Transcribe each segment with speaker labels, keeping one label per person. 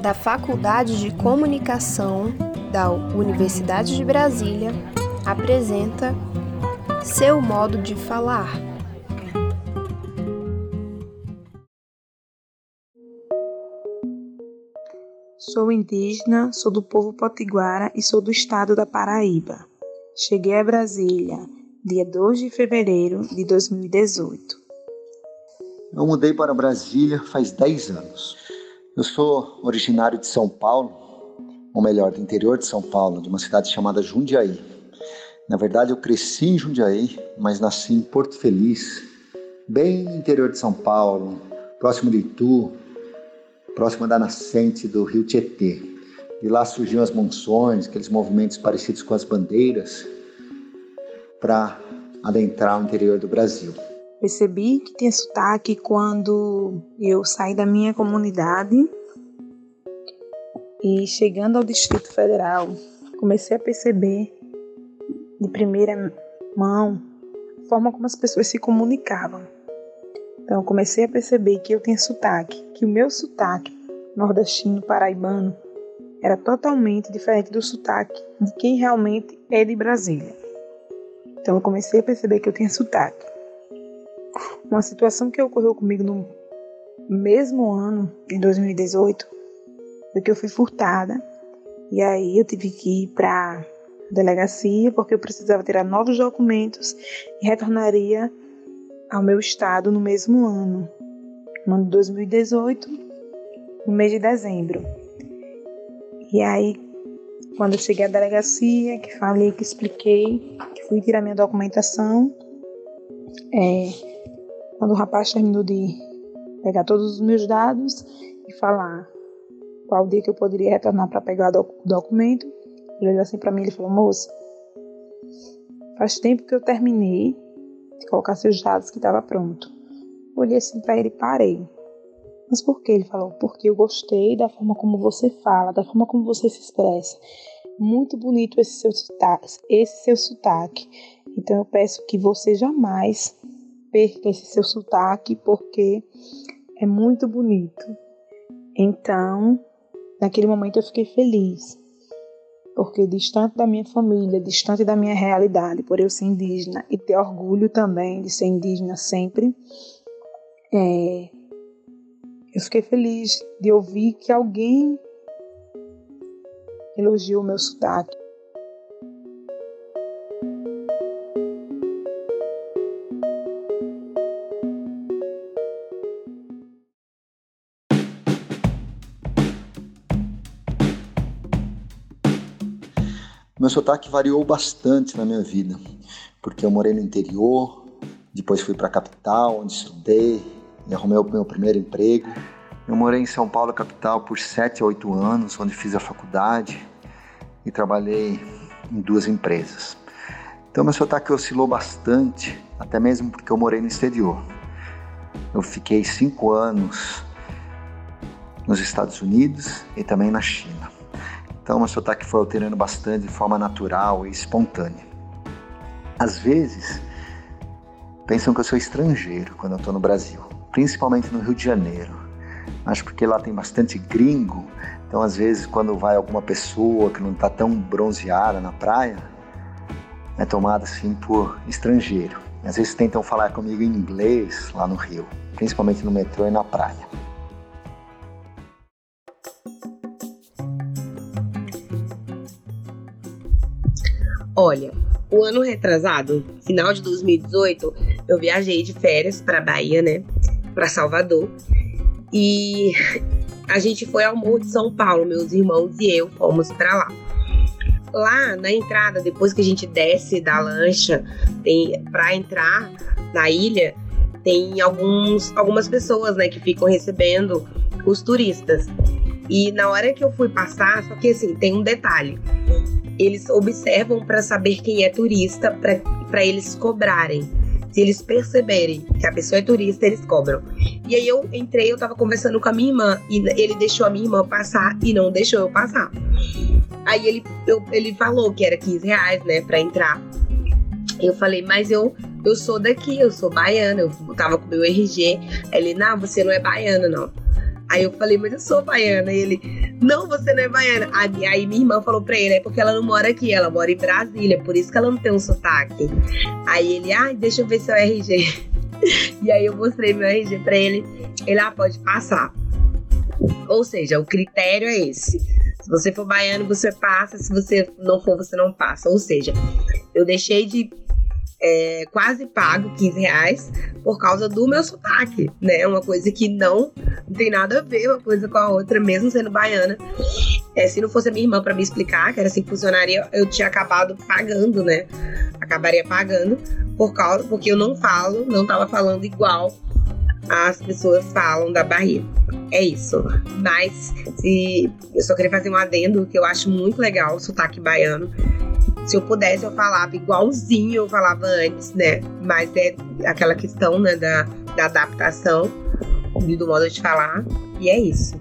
Speaker 1: da Faculdade de Comunicação da Universidade de Brasília, apresenta Seu Modo de Falar.
Speaker 2: Sou indígena, sou do povo potiguara e sou do estado da Paraíba. Cheguei a Brasília dia 2 de fevereiro de 2018.
Speaker 3: Eu mudei para Brasília faz 10 anos. Eu sou originário de São Paulo, ou melhor, do interior de São Paulo, de uma cidade chamada Jundiaí. Na verdade, eu cresci em Jundiaí, mas nasci em Porto Feliz, bem no interior de São Paulo, próximo de Itu, próximo da nascente do rio Tietê. De lá surgiam as monções, aqueles movimentos parecidos com as bandeiras, para adentrar o interior do Brasil.
Speaker 2: Percebi que tinha sotaque quando eu saí da minha comunidade e chegando ao Distrito Federal, comecei a perceber de primeira mão a forma como as pessoas se comunicavam. Então, comecei a perceber que eu tinha sotaque, que o meu sotaque nordestino paraibano era totalmente diferente do sotaque de quem realmente é de Brasília. Então, eu comecei a perceber que eu tinha sotaque. Uma situação que ocorreu comigo no mesmo ano, em 2018, foi que eu fui furtada. E aí eu tive que ir para delegacia porque eu precisava tirar novos documentos e retornaria ao meu estado no mesmo ano, no ano de 2018, no mês de dezembro. E aí, quando eu cheguei à delegacia, que falei, que expliquei, que fui tirar minha documentação, é, quando o rapaz terminou de pegar todos os meus dados e falar qual dia que eu poderia retornar para pegar o documento, ele olhou assim para mim e falou: Moça, faz tempo que eu terminei de colocar seus dados que estava pronto. Olhei assim para ele e parei. Mas por que? Ele falou, porque eu gostei da forma como você fala, da forma como você se expressa. Muito bonito esse seu sotaque, esse seu sotaque. Então eu peço que você jamais perca esse seu sotaque, porque é muito bonito. Então, naquele momento eu fiquei feliz porque distante da minha família, distante da minha realidade, por eu ser indígena e ter orgulho também de ser indígena sempre, é, eu fiquei feliz de ouvir que alguém elogiou o meu sotaque.
Speaker 3: Meu sotaque variou bastante na minha vida, porque eu morei no interior, depois fui para a capital, onde estudei e arrumei o meu primeiro emprego. Eu morei em São Paulo, capital, por 7 a 8 anos, onde fiz a faculdade e trabalhei em duas empresas. Então, meu sotaque oscilou bastante, até mesmo porque eu morei no exterior. Eu fiquei cinco anos nos Estados Unidos e também na China. Então, meu sotaque foi alterando bastante de forma natural e espontânea. Às vezes, pensam que eu sou estrangeiro quando eu estou no Brasil, principalmente no Rio de Janeiro. Acho porque lá tem bastante gringo, então às vezes quando vai alguma pessoa que não está tão bronzeada na praia, é tomada assim por estrangeiro. Às vezes tentam falar comigo em inglês lá no Rio, principalmente no metrô e na praia.
Speaker 4: Olha, o ano retrasado, final de 2018, eu viajei de férias para Bahia, né? Para Salvador. E a gente foi ao Morro de São Paulo, meus irmãos e eu fomos para lá. Lá na entrada, depois que a gente desce da lancha, tem para entrar na ilha, tem alguns, algumas pessoas, né, que ficam recebendo os turistas. E na hora que eu fui passar, só que assim, tem um detalhe eles observam para saber quem é turista, para eles cobrarem. Se eles perceberem que a pessoa é turista, eles cobram. E aí eu entrei, eu tava conversando com a minha irmã e ele deixou a minha irmã passar e não deixou eu passar. Aí ele, eu, ele falou que era 15 reais, né, pra entrar. Eu falei, mas eu, eu sou daqui, eu sou baiana, eu tava com meu RG. Ele, não, você não é baiana, não. Aí eu falei, mas eu sou baiana. E ele, não, você não é baiana. Aí minha irmã falou pra ele, é porque ela não mora aqui, ela mora em Brasília, por isso que ela não tem um sotaque. Aí ele, ai, ah, deixa eu ver seu RG. E aí eu mostrei meu RG pra ele. Ele, ah, pode passar. Ou seja, o critério é esse. Se você for baiano, você passa. Se você não for, você não passa. Ou seja, eu deixei de é, quase pago 15 reais por causa do meu sotaque, né? Uma coisa que não, não tem nada a ver uma coisa com a outra, mesmo sendo baiana. É, se não fosse a minha irmã para me explicar que era assim que funcionaria, eu tinha acabado pagando, né? Acabaria pagando por causa, porque eu não falo, não tava falando igual as pessoas falam da Bahia. É isso. Mas se eu só queria fazer um adendo que eu acho muito legal o sotaque baiano. Se eu pudesse, eu falava igualzinho eu falava antes, né? Mas é aquela questão né, da, da adaptação do modo de falar. E é isso.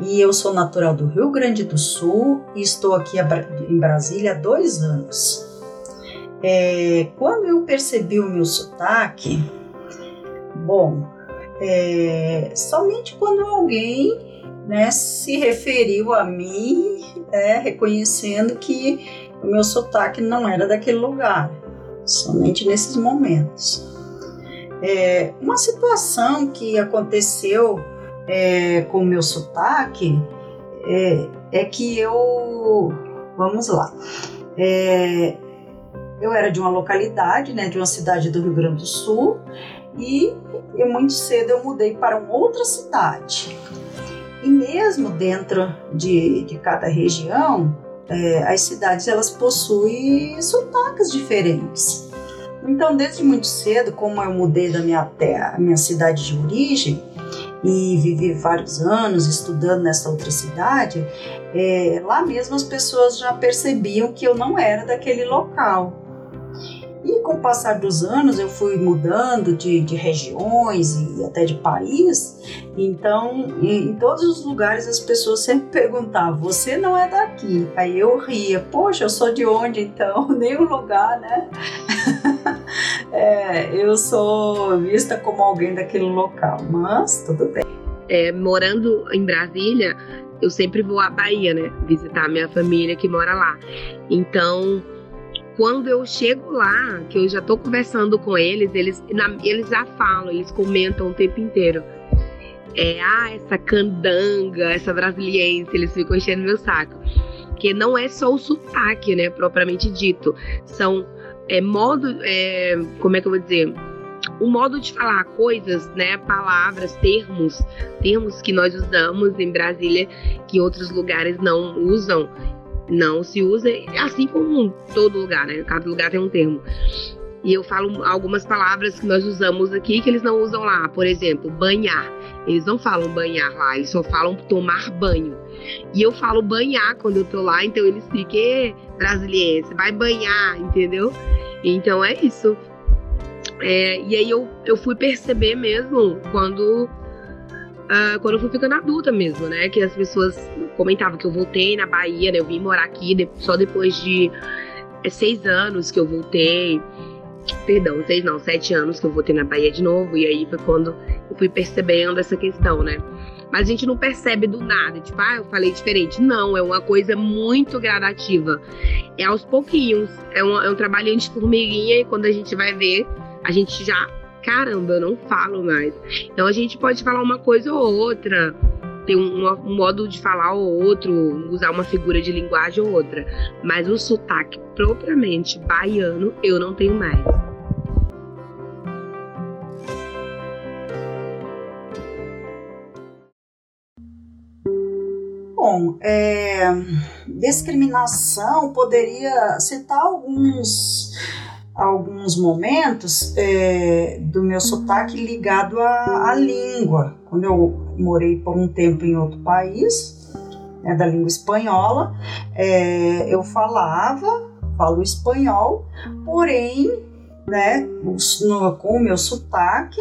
Speaker 5: E eu sou natural do Rio Grande do Sul e estou aqui em Brasília há dois anos. É, quando eu percebi o meu sotaque, bom, é, somente quando alguém né, se referiu a mim, é, reconhecendo que o meu sotaque não era daquele lugar, somente nesses momentos. É, uma situação que aconteceu é, com o meu sotaque é, é, que eu. Vamos lá. É, eu era de uma localidade, né, de uma cidade do Rio Grande do Sul, e muito cedo eu mudei para uma outra cidade. E mesmo dentro de, de cada região, é, as cidades elas possuem sotaques diferentes. Então, desde muito cedo, como eu mudei da minha terra, minha cidade de origem, e vivi vários anos estudando nessa outra cidade, é, lá mesmo as pessoas já percebiam que eu não era daquele local. E com o passar dos anos eu fui mudando de, de regiões e até de país, então em, em, todos os lugares as pessoas sempre perguntavam: Você não é daqui? Aí eu ria: Poxa, eu sou de onde então? Nenhum lugar, né? é, eu sou vista como alguém daquele local, mas tudo bem.
Speaker 4: É, morando em Brasília, eu sempre vou à Bahia, né? Visitar minha família que mora lá. Então quando eu chego lá, que eu já tô conversando com eles, eles, na, eles já falam, eles comentam o tempo inteiro. É, ah, essa candanga, essa brasiliense, eles ficam enchendo meu saco. Que não é só o sotaque, né, propriamente dito. São é, modo, é, como é que eu vou dizer? o modo de falar coisas, né, palavras, termos, termos que nós usamos em Brasília que outros lugares não usam não se usa, assim como todo lugar, né? Cada lugar tem um termo. E eu falo algumas palavras que nós usamos aqui que eles não usam lá. Por exemplo, banhar. Eles não falam banhar lá, eles só falam tomar banho. E eu falo banhar quando eu tô lá, então eles ficam, brasileiro, vai banhar, entendeu? Então é isso. É, e aí eu, eu fui perceber mesmo quando uh, quando eu fui ficando adulta mesmo, né? Que as pessoas comentavam que eu voltei na Bahia, né? Eu vim morar aqui de, só depois de é, seis anos que eu voltei. Perdão, seis não, sete anos que eu voltei na Bahia de novo. E aí foi quando eu fui percebendo essa questão, né? Mas a gente não percebe do nada, tipo, ah, eu falei diferente. Não, é uma coisa muito gradativa. É aos pouquinhos. É um, é um trabalhinho de formiguinha e quando a gente vai ver, a gente já caramba, eu não falo mais. Então a gente pode falar uma coisa ou outra, ter um, um, modo de falar ou outro, usar uma figura de linguagem ou outra. Mas o sotaque propriamente baiano eu não tenho mais.
Speaker 5: Bom, é, discriminação poderia citar alguns alguns momentos é, do meu sotaque ligado à, à, língua. Quando eu morei por um tempo em outro país, né, da língua espanhola, é, eu falava, falo espanhol, porém, né, no, com o meu sotaque,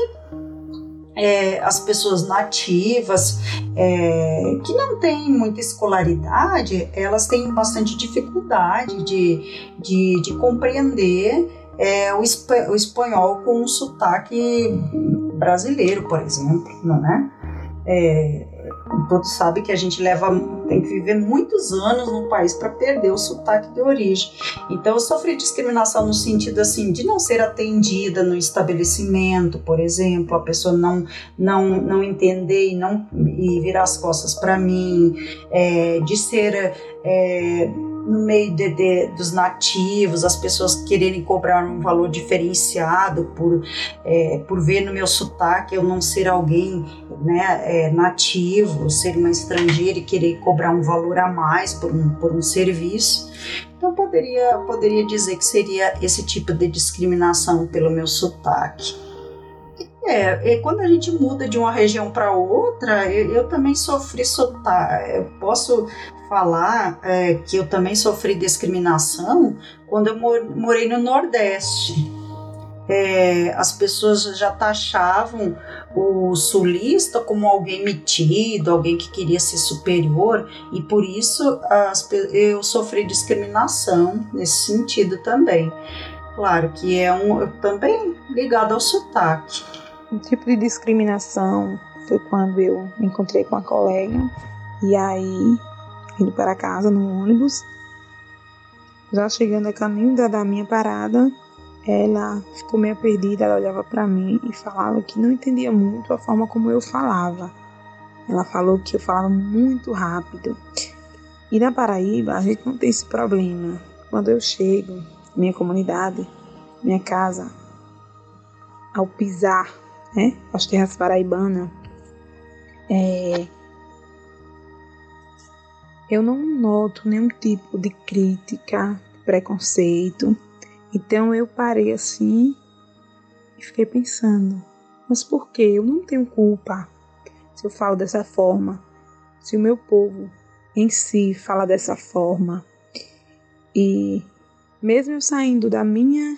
Speaker 5: é, as pessoas nativas é, que não têm muita escolaridade, elas têm bastante dificuldade de, de, de compreender é, o, o espanhol com um sotaque brasileiro, por exemplo, não é? é todos sabem que a gente leva tem que viver muitos anos no país para perder o sotaque de origem. Então eu sofri discriminação no sentido assim de não ser atendida no estabelecimento, por exemplo, a pessoa não não não entender e não e virar as costas para mim, é, de ser é, no meio de, de, dos nativos, as pessoas quererem cobrar um valor diferenciado por, é, por ver no meu sotaque eu não ser alguém né, é, nativo, ser uma estrangeira e querer cobrar um valor a mais por um, por um serviço. Então poderia, poderia dizer que seria esse tipo de discriminação pelo meu sotaque. É, e quando a gente muda de uma região para outra, eu, eu, também sofri sotaque. Eu posso falar é, que eu também sofri discriminação quando eu morei no Nordeste. É, as pessoas já taxavam o sulista como alguém metido, alguém que queria ser superior, e por isso as, eu sofri discriminação nesse sentido também. Claro que é um também ligado ao sotaque.
Speaker 2: Um tipo de discriminação foi quando eu me encontrei com uma colega e aí indo para casa no ônibus. Já chegando a caminho da, da minha parada, ela ficou meio perdida, ela olhava para mim e falava que não entendia muito a forma como eu falava. Ela falou que eu falava muito rápido. E na Paraíba a gente não tem esse problema. Quando eu chego, minha comunidade, minha casa, ao pisar, né, as terras paraibanas, é, eu não noto nenhum tipo de crítica, preconceito. Então eu parei assim e fiquei pensando: mas por que? Eu não tenho culpa se eu falo dessa forma, se o meu povo em si fala dessa forma. E mesmo eu saindo da minha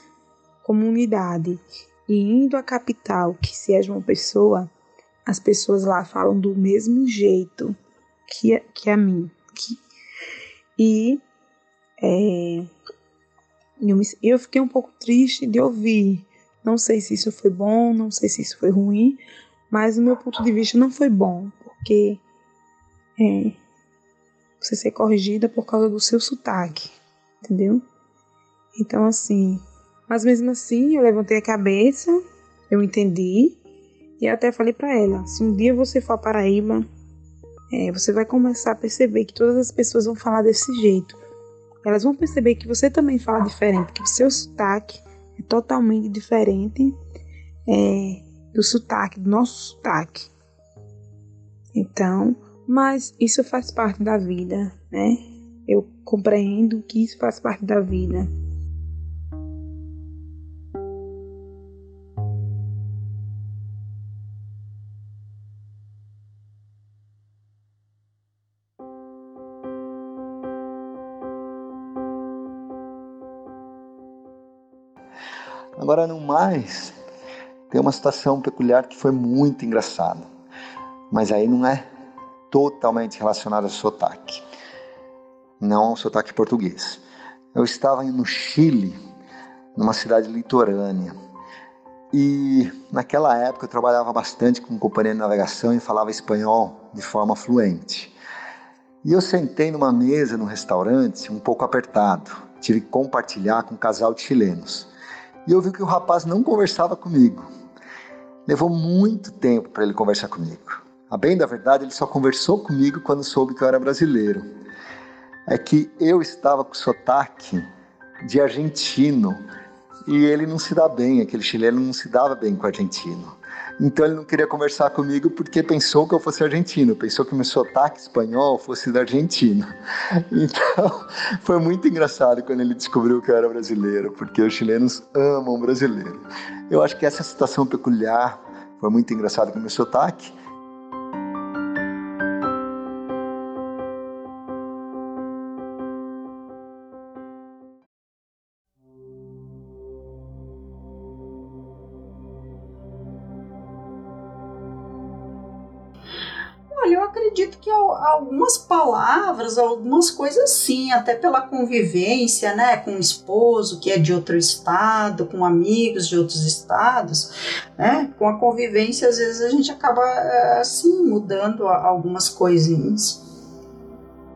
Speaker 2: comunidade e indo à capital, que se é de uma pessoa, as pessoas lá falam do mesmo jeito que, que a mim. E é, eu, me, eu fiquei um pouco triste de ouvir. Não sei se isso foi bom, não sei se isso foi ruim, mas o meu ponto de vista não foi bom, porque é, você ser corrigida por causa do seu sotaque, entendeu? Então, assim, mas mesmo assim eu levantei a cabeça, eu entendi, e até falei para ela: se um dia você for a Paraíba, é, você vai começar a perceber que todas as pessoas vão falar desse jeito. Elas vão perceber que você também fala diferente, que o seu sotaque é totalmente diferente é, do sotaque, do nosso sotaque. Então, mas isso faz parte da vida, né? Eu compreendo que isso faz parte da vida.
Speaker 3: Agora, no mais, tem uma situação peculiar que foi muito engraçada, mas aí não é totalmente relacionada ao sotaque, não ao sotaque português. Eu estava no Chile, numa cidade litorânea, e naquela época eu trabalhava bastante com companhia de navegação e falava espanhol de forma fluente. E eu sentei numa mesa no restaurante um pouco apertado, tive que compartilhar com um casal de chilenos e eu vi que o rapaz não conversava comigo. Levou muito tempo para ele conversar comigo. A bem da verdade, ele só conversou comigo quando soube que eu era brasileiro. É que eu estava com sotaque de argentino e ele não se dá bem, aquele chileno não se dava bem com o argentino. Então ele não queria conversar comigo porque pensou que eu fosse argentino, pensou que meu sotaque espanhol fosse da Argentina. Então foi muito engraçado quando ele descobriu que eu era brasileiro, porque os chilenos amam brasileiro. Eu acho que essa situação peculiar foi muito engraçada com meu sotaque
Speaker 5: palavras, algumas coisas sim, até pela convivência, né, com o esposo que é de outro estado, com amigos de outros estados, né, com a convivência às vezes a gente acaba assim mudando algumas coisinhas.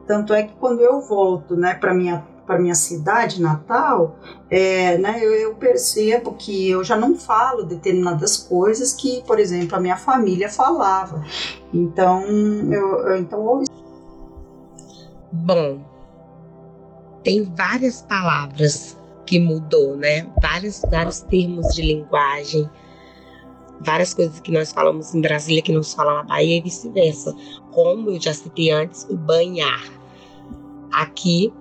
Speaker 5: Tanto é que quando eu volto, né, para minha para minha cidade natal, é, né, eu, eu, percebo que eu já não falo determinadas coisas que, por exemplo, a minha família falava. Então, eu, então
Speaker 4: Bom, tem várias palavras que mudou, né? Vários, vários termos de linguagem, várias coisas que nós falamos em Brasília que não se fala na Bahia e vice-versa. Como eu já citei antes, o banhar. Aqui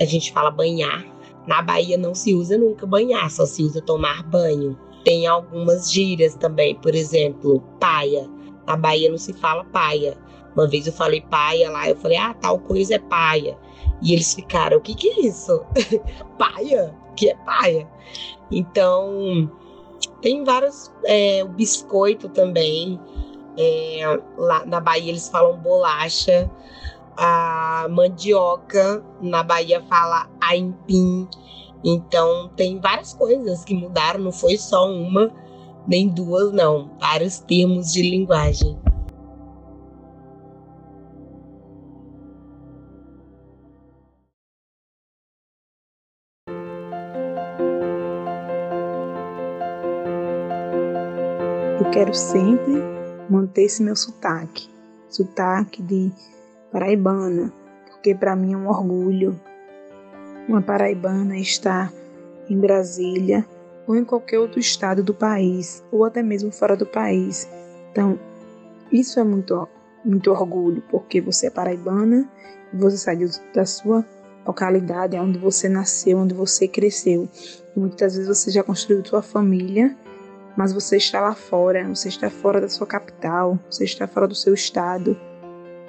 Speaker 4: a gente fala banhar. Na Bahia não se usa nunca banhar, só se usa tomar banho. Tem algumas gírias também, por exemplo, paia. Na Bahia não se fala paia. Uma vez eu falei paia lá, eu falei, ah, tal coisa é paia. E eles ficaram, o que que é isso? paia? O que é paia? Então, tem vários, é, o biscoito também. É, lá na Bahia eles falam bolacha a mandioca, na Bahia fala aimpim. Então tem várias coisas que mudaram, não foi só uma, nem duas, não. Vários termos de linguagem.
Speaker 2: Quero sempre manter esse meu sotaque, sotaque de paraibana, porque para mim é um orgulho uma paraibana estar em Brasília ou em qualquer outro estado do país, ou até mesmo fora do país. Então, isso é muito, muito orgulho, porque você é paraibana e você sai da sua localidade, onde você nasceu, onde você cresceu. E muitas vezes você já construiu sua família, mas você está lá fora, você está fora da sua capital, você está fora do seu estado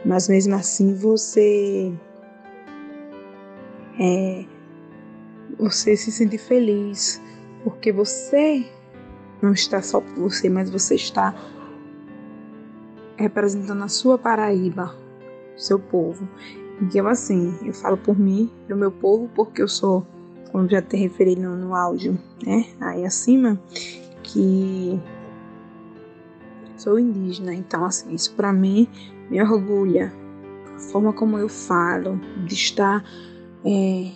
Speaker 2: mas mesmo assim você é, você se sente feliz porque você não está só por você, mas você está representando a sua Paraíba, seu povo. Então assim, eu falo por mim, pelo meu povo, porque eu sou, como já te referi no, no áudio, né, aí acima, que sou indígena, então assim, isso para mim me orgulha. A forma como eu falo, de estar é,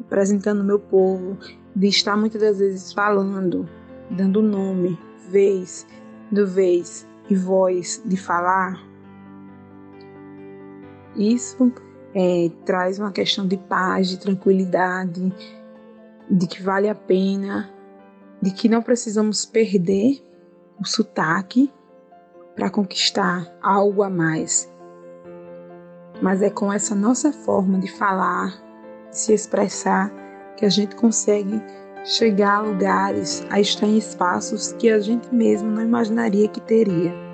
Speaker 2: apresentando meu povo, de estar muitas das vezes falando, dando nome, vez, do vez e voz de falar. Isso é, traz uma questão de paz, de tranquilidade, de que vale a pena, de que não precisamos perder o sotaque para conquistar algo a mais. Mas é com essa nossa forma de falar, de se expressar, que a gente consegue chegar a lugares, a estar em espaços que a gente mesmo não imaginaria que teria.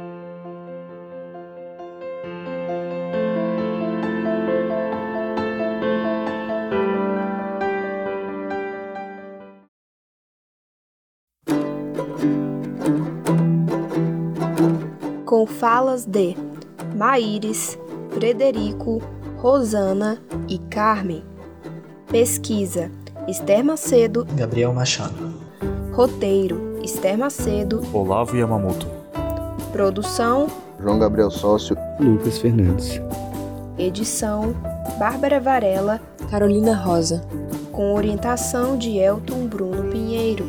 Speaker 1: Com falas de Maíris, Frederico, Rosana e Carmen. Pesquisa: Esther Macedo,
Speaker 6: Gabriel Machado.
Speaker 1: Roteiro: Esther Macedo,
Speaker 7: Olavo Yamamoto.
Speaker 1: Produção:
Speaker 3: João Gabriel Sócio,
Speaker 8: Lucas Fernandes.
Speaker 1: Edição: Bárbara Varela,
Speaker 9: Carolina Rosa.
Speaker 1: Com orientação de Elton Bruno Pinheiro.